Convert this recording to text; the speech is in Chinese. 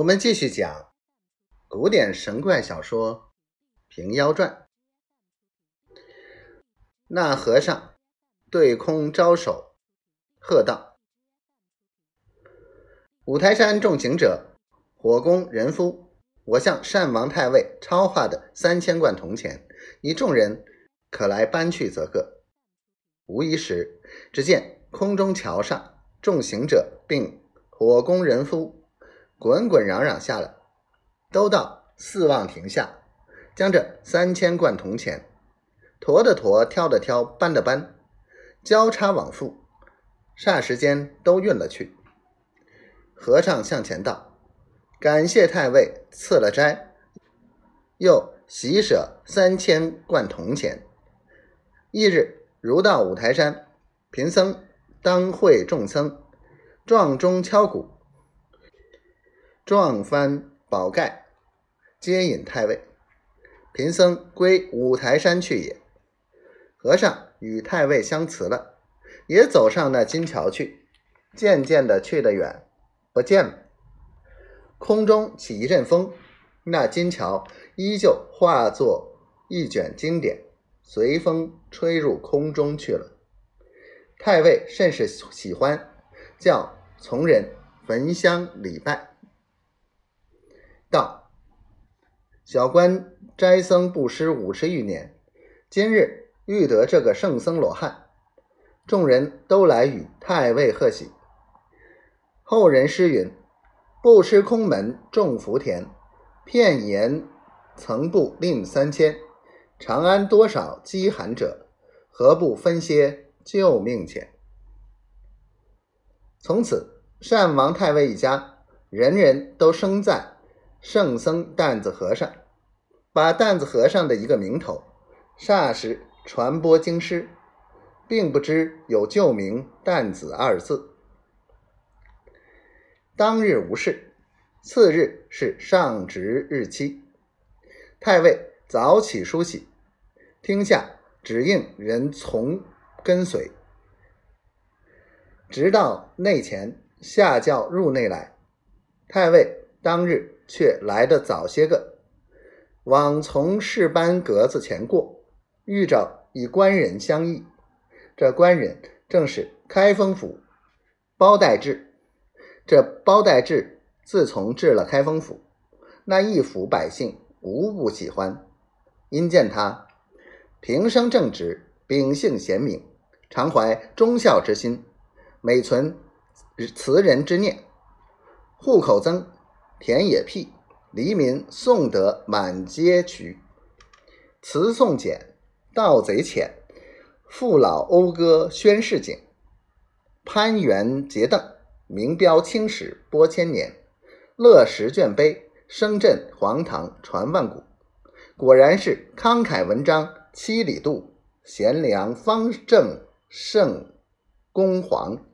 我们继续讲古典神怪小说《平妖传》。那和尚对空招手，喝道：“五台山众行者，火攻人夫，我向善王太尉超化的三千贯铜钱，你众人可来搬去则个。”无一时，只见空中桥上众行者并火攻人夫。滚滚攘攘下来，都到四望亭下，将这三千贯铜钱驮的驮，挑的挑，搬的搬，交叉往复，霎时间都运了去。和尚向前道：“感谢太尉赐了斋，又喜舍三千贯铜钱。翌日如到五台山，贫僧当会众僧，撞钟敲鼓。”撞翻宝盖，接引太尉。贫僧归五台山去也。和尚与太尉相辞了，也走上那金桥去。渐渐的去得远，不见了。空中起一阵风，那金桥依旧化作一卷经典，随风吹入空中去了。太尉甚是喜欢，叫从人焚香礼拜。道：小官斋僧布施五十余年，今日遇得这个圣僧罗汉，众人都来与太尉贺喜。后人诗云：“布施空门种福田，片言曾布令三千。长安多少饥寒者，何不分些救命钱？”从此，善王太尉一家人人都生在。圣僧担子和尚把担子和尚的一个名头，霎时传播京师，并不知有旧名担子二字。当日无事，次日是上职日期，太尉早起梳洗，厅下只应人从跟随，直到内前下轿入内来。太尉当日。却来得早些个，往从事班格子前过，遇着一官人相议。这官人正是开封府包代志。这包代志自从治了开封府，那一府百姓无不喜欢，因见他平生正直，秉性贤明，常怀忠孝之心，每存慈仁之念，户口增。田野辟，黎民送得满街渠；词颂简，盗贼浅。父老讴歌宣示景，攀援结邓，名标青史播千年。乐石卷碑，声震黄堂传万古。果然是慷慨文章七里渡，贤良方正圣公皇。